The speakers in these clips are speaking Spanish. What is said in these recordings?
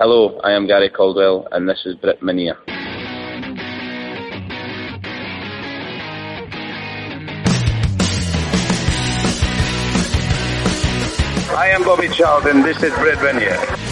Hello, I am Gary Caldwell, and this is Brit Minia. I am Bobby Charlton. And this is Brit Minia.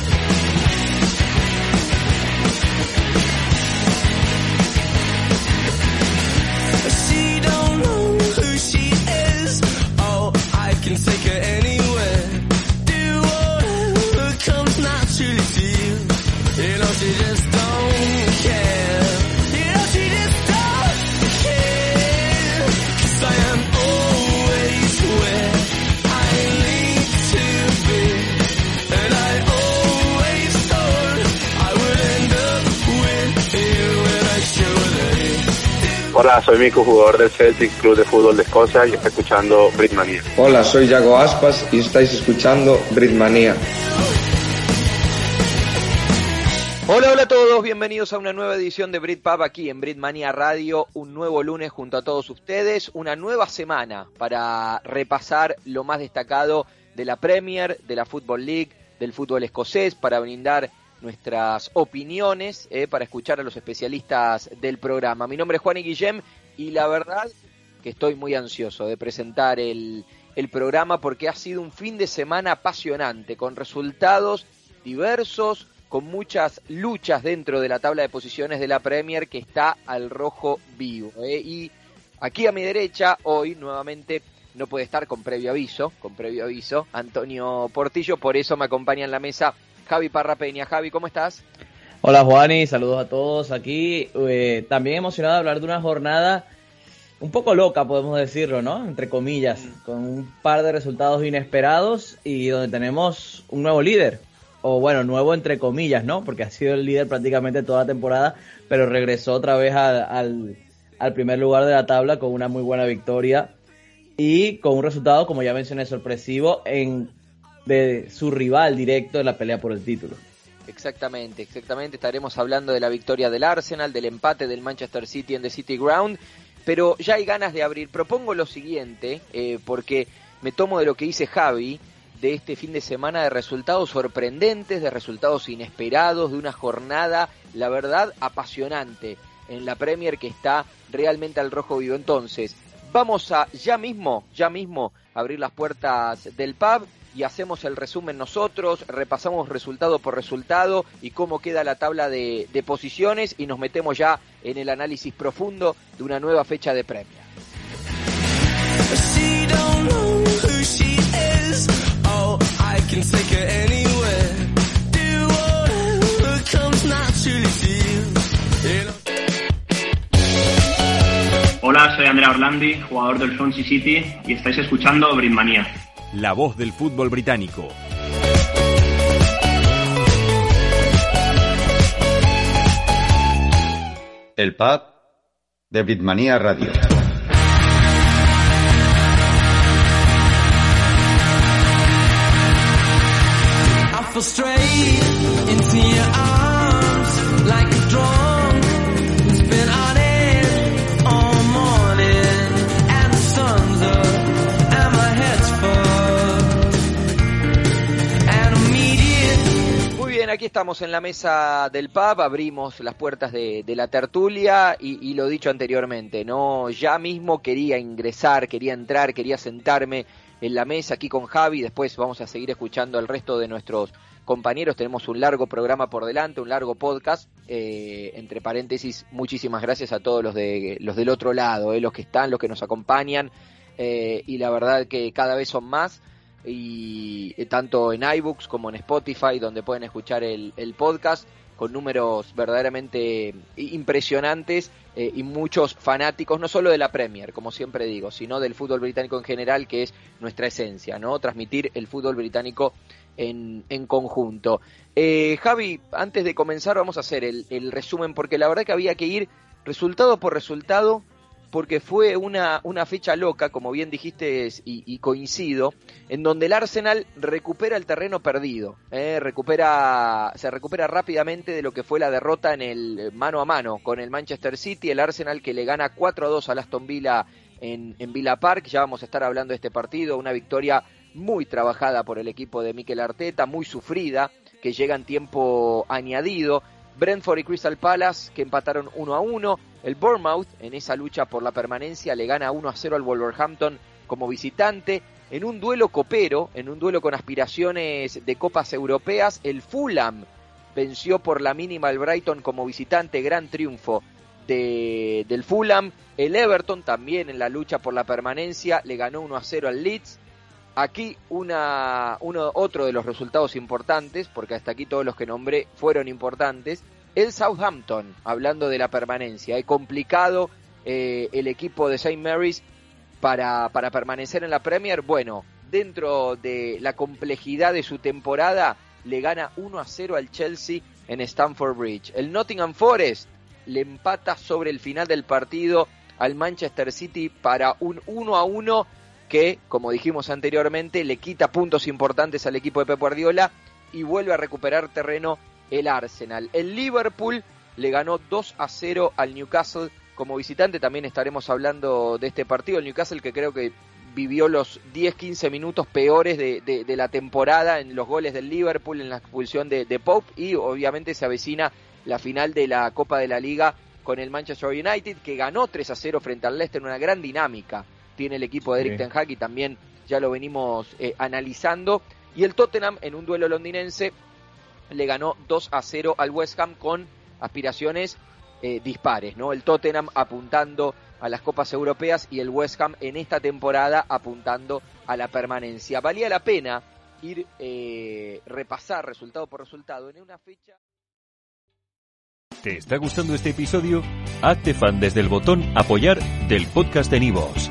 You know she just don't care. You know she just don't care. 'Cause I am always where I need to be. And I always thought I would end up with you. And I surely Hola, soy Mico, jugador del Celtic Club de Fútbol de Escocia y está escuchando Britmania. Hola, soy Yago Aspas y estáis escuchando Britmania. Hola, hola a todos, bienvenidos a una nueva edición de Britpub aquí en Britmania Radio, un nuevo lunes junto a todos ustedes, una nueva semana para repasar lo más destacado de la Premier, de la Football League, del fútbol escocés, para brindar nuestras opiniones, eh, para escuchar a los especialistas del programa. Mi nombre es Juan y Guillem y la verdad que estoy muy ansioso de presentar el, el programa porque ha sido un fin de semana apasionante, con resultados diversos, con muchas luchas dentro de la tabla de posiciones de la Premier que está al rojo vivo. ¿eh? Y aquí a mi derecha, hoy nuevamente no puede estar con previo aviso, con previo aviso, Antonio Portillo, por eso me acompaña en la mesa Javi Parra Peña. Javi, ¿cómo estás? Hola Juani, saludos a todos aquí. Eh, también emocionado de hablar de una jornada un poco loca, podemos decirlo, ¿no? Entre comillas, con un par de resultados inesperados y donde tenemos un nuevo líder. O bueno, nuevo entre comillas, ¿no? Porque ha sido el líder prácticamente toda la temporada, pero regresó otra vez al, al, al primer lugar de la tabla con una muy buena victoria y con un resultado, como ya mencioné, sorpresivo en de su rival directo en la pelea por el título. Exactamente, exactamente. Estaremos hablando de la victoria del Arsenal, del empate del Manchester City en The City Ground. Pero ya hay ganas de abrir. Propongo lo siguiente, eh, porque me tomo de lo que dice Javi, de este fin de semana de resultados sorprendentes, de resultados inesperados, de una jornada, la verdad, apasionante en la Premier que está realmente al rojo vivo. Entonces, vamos a ya mismo, ya mismo abrir las puertas del pub y hacemos el resumen nosotros, repasamos resultado por resultado y cómo queda la tabla de, de, posiciones y nos metemos ya en el análisis profundo de una nueva fecha de Premier. Hola, soy Andrea Orlandi, jugador del Swansea City y estáis escuchando Britmania. La voz del fútbol británico. El pub de Britmania Radio. Muy bien, aquí estamos en la mesa del pub, abrimos las puertas de, de la tertulia y, y, lo dicho anteriormente, no, ya mismo quería ingresar, quería entrar, quería sentarme en la mesa aquí con Javi, después vamos a seguir escuchando al resto de nuestros compañeros, tenemos un largo programa por delante, un largo podcast. Eh, entre paréntesis, muchísimas gracias a todos los de los del otro lado, eh, los que están, los que nos acompañan. Eh, y la verdad que cada vez son más. Y tanto en iBooks como en Spotify, donde pueden escuchar el, el podcast, con números verdaderamente impresionantes y muchos fanáticos, no solo de la Premier, como siempre digo, sino del fútbol británico en general, que es nuestra esencia, ¿no? Transmitir el fútbol británico en, en conjunto. Eh, Javi, antes de comenzar vamos a hacer el, el resumen porque la verdad que había que ir resultado por resultado porque fue una, una fecha loca, como bien dijiste y, coincido, en donde el Arsenal recupera el terreno perdido, eh, recupera, se recupera rápidamente de lo que fue la derrota en el mano a mano con el Manchester City, el Arsenal que le gana 4 a 2 al Aston Villa en, en Villa Park, ya vamos a estar hablando de este partido, una victoria muy trabajada por el equipo de Mikel Arteta, muy sufrida, que llega en tiempo añadido, Brentford y Crystal Palace que empataron 1 a 1. El Bournemouth en esa lucha por la permanencia le gana 1 a 0 al Wolverhampton como visitante. En un duelo copero, en un duelo con aspiraciones de copas europeas, el Fulham venció por la mínima al Brighton como visitante, gran triunfo de, del Fulham. El Everton también en la lucha por la permanencia le ganó 1 a 0 al Leeds. Aquí una, uno, otro de los resultados importantes, porque hasta aquí todos los que nombré fueron importantes, el Southampton, hablando de la permanencia. Es complicado eh, el equipo de St. Mary's para, para permanecer en la Premier. Bueno, dentro de la complejidad de su temporada, le gana 1 a 0 al Chelsea en Stamford Bridge. El Nottingham Forest le empata sobre el final del partido al Manchester City para un 1 a 1 que, como dijimos anteriormente, le quita puntos importantes al equipo de Pep Guardiola y vuelve a recuperar terreno el Arsenal. El Liverpool le ganó 2 a 0 al Newcastle como visitante. También estaremos hablando de este partido. El Newcastle que creo que vivió los 10-15 minutos peores de, la temporada en los goles del Liverpool, en la expulsión de, de Pope y obviamente se avecina la final de la Copa de la Liga con el Manchester United que ganó 3 a 0 frente al Leicester, una gran dinámica tiene el equipo de Eric sí. Ten Hag y también ya lo venimos eh, analizando. Y el Tottenham en un duelo londinense le ganó 2 a 0 al West Ham con aspiraciones eh, dispares, ¿no? El Tottenham apuntando a las copas europeas y el West Ham en esta temporada apuntando a la permanencia. Valía la pena ir eh, repasar resultado por resultado en una fecha. ¿Te está gustando este episodio? Hazte fan desde el botón apoyar del podcast de Nivos.